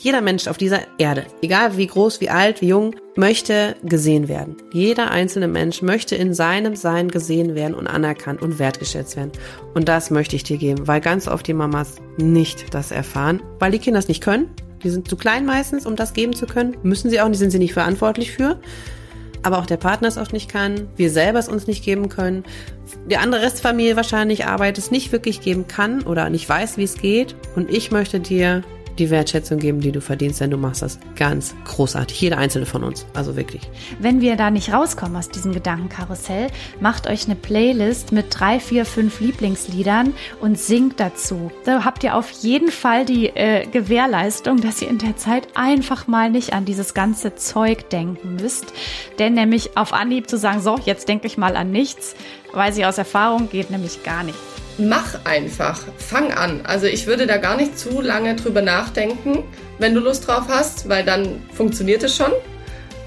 Jeder Mensch auf dieser Erde, egal wie groß, wie alt, wie jung, möchte gesehen werden. Jeder einzelne Mensch möchte in seinem Sein gesehen werden und anerkannt und wertgeschätzt werden. Und das möchte ich dir geben, weil ganz oft die Mamas nicht das erfahren, weil die Kinder es nicht können. Die sind zu klein meistens, um das geben zu können. Müssen sie auch, die sind sie nicht verantwortlich für. Aber auch der Partner es oft nicht kann, wir selber es uns nicht geben können, die andere Restfamilie wahrscheinlich Arbeit es nicht wirklich geben kann oder nicht weiß, wie es geht. Und ich möchte dir die Wertschätzung geben, die du verdienst, denn du machst das ganz großartig. Jeder einzelne von uns. Also wirklich. Wenn wir da nicht rauskommen aus diesem Gedankenkarussell, macht euch eine Playlist mit drei, vier, fünf Lieblingsliedern und singt dazu. Da habt ihr auf jeden Fall die äh, Gewährleistung, dass ihr in der Zeit einfach mal nicht an dieses ganze Zeug denken müsst. Denn nämlich auf Anhieb zu sagen, so, jetzt denke ich mal an nichts, weiß ich aus Erfahrung, geht nämlich gar nicht mach einfach, fang an. Also ich würde da gar nicht zu lange drüber nachdenken, wenn du Lust drauf hast, weil dann funktioniert es schon.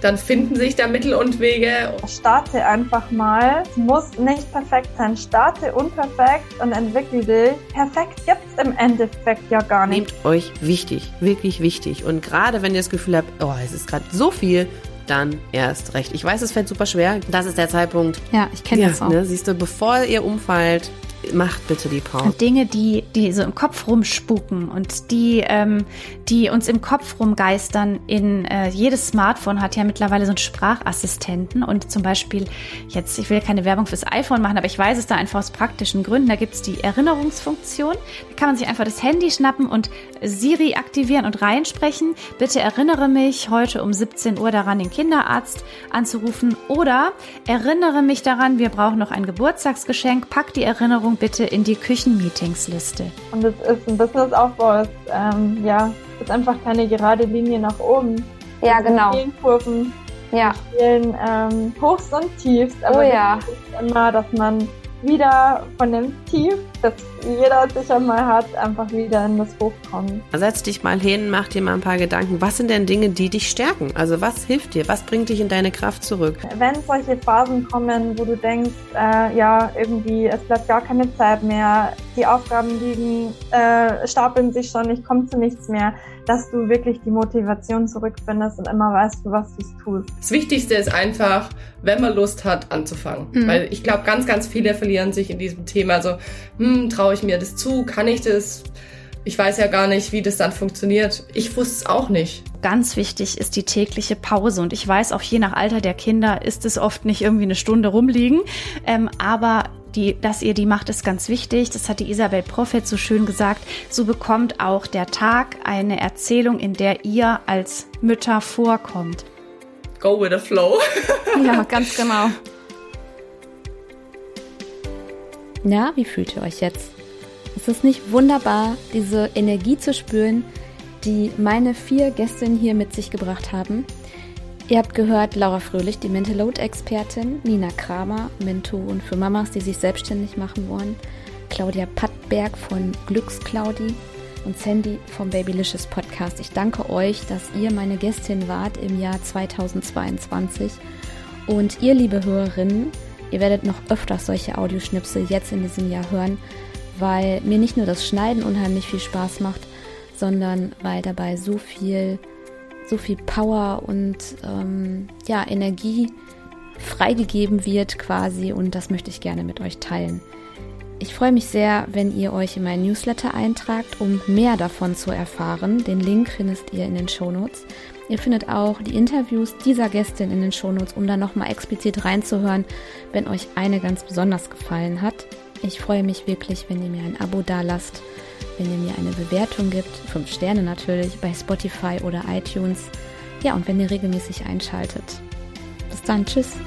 Dann finden sich da Mittel und Wege. Starte einfach mal. Es muss nicht perfekt sein. Starte unperfekt und entwickle dich. Perfekt gibt es im Endeffekt ja gar nicht. Nehmt euch wichtig, wirklich wichtig. Und gerade wenn ihr das Gefühl habt, oh, es ist gerade so viel, dann erst recht. Ich weiß, es fällt super schwer. Das ist der Zeitpunkt. Ja, ich kenne ja, das auch. Ne, siehst du, bevor ihr umfallt, macht bitte die Pause. Dinge, die, die so im Kopf rumspuken und die, ähm, die uns im Kopf rumgeistern. In äh, jedes Smartphone hat ja mittlerweile so einen Sprachassistenten und zum Beispiel jetzt, ich will keine Werbung fürs iPhone machen, aber ich weiß es da einfach aus praktischen Gründen. Da gibt es die Erinnerungsfunktion. Da kann man sich einfach das Handy schnappen und Siri aktivieren und reinsprechen. Bitte erinnere mich heute um 17 Uhr daran, den Kinderarzt anzurufen oder erinnere mich daran, wir brauchen noch ein Geburtstagsgeschenk. Pack die Erinnerung Erinnerung bitte in die Küchenmeetingsliste. Und es ist ein Businessaufbau, ist, ähm, ja, ist einfach keine gerade Linie nach oben. Ja, genau. Vielen Kurven, ja. vielen ähm, Hochs und Tiefs. Aber oh ja. ist immer, dass man wieder von dem Tief, das jeder sicher mal hat, einfach wieder in das Hochkommen. Setz dich mal hin, mach dir mal ein paar Gedanken. Was sind denn Dinge, die dich stärken? Also was hilft dir? Was bringt dich in deine Kraft zurück? Wenn solche Phasen kommen, wo du denkst, äh, ja, irgendwie, es bleibt gar keine Zeit mehr, die Aufgaben liegen, äh, stapeln sich schon, ich komme zu nichts mehr, dass du wirklich die Motivation zurückfindest und immer weißt, für was du es tust. Das Wichtigste ist einfach, wenn man Lust hat, anzufangen. Mhm. Weil ich glaube, ganz, ganz viele verlieren sich in diesem Thema so, hm, traue ich mir das zu, kann ich das? Ich weiß ja gar nicht, wie das dann funktioniert. Ich wusste es auch nicht. Ganz wichtig ist die tägliche Pause. Und ich weiß auch je nach Alter der Kinder ist es oft nicht irgendwie eine Stunde rumliegen. Ähm, aber die, dass ihr die macht, ist ganz wichtig. Das hat die Isabel Prophet so schön gesagt. So bekommt auch der Tag eine Erzählung, in der ihr als Mütter vorkommt. Go with the flow. ja, ganz genau. Ja, wie fühlt ihr euch jetzt? Ist es nicht wunderbar, diese Energie zu spüren, die meine vier Gästinnen hier mit sich gebracht haben? Ihr habt gehört Laura Fröhlich, die Mental Load Expertin, Nina Kramer, Mentorin für Mamas, die sich selbstständig machen wollen, Claudia Pattberg von Glücksclaudi und Sandy vom Babylicious Podcast. Ich danke euch, dass ihr meine Gästin wart im Jahr 2022 und ihr, liebe Hörerinnen, ihr werdet noch öfters solche Audioschnipsel jetzt in diesem Jahr hören, weil mir nicht nur das Schneiden unheimlich viel Spaß macht, sondern weil dabei so viel so viel Power und ähm, ja, Energie freigegeben wird quasi und das möchte ich gerne mit euch teilen. Ich freue mich sehr, wenn ihr euch in meinen Newsletter eintragt, um mehr davon zu erfahren. Den Link findet ihr in den Shownotes. Ihr findet auch die Interviews dieser Gästin in den Shownotes, um da nochmal explizit reinzuhören, wenn euch eine ganz besonders gefallen hat. Ich freue mich wirklich, wenn ihr mir ein Abo dalasst wenn ihr mir eine Bewertung gibt, fünf Sterne natürlich, bei Spotify oder iTunes. Ja, und wenn ihr regelmäßig einschaltet. Bis dann, tschüss.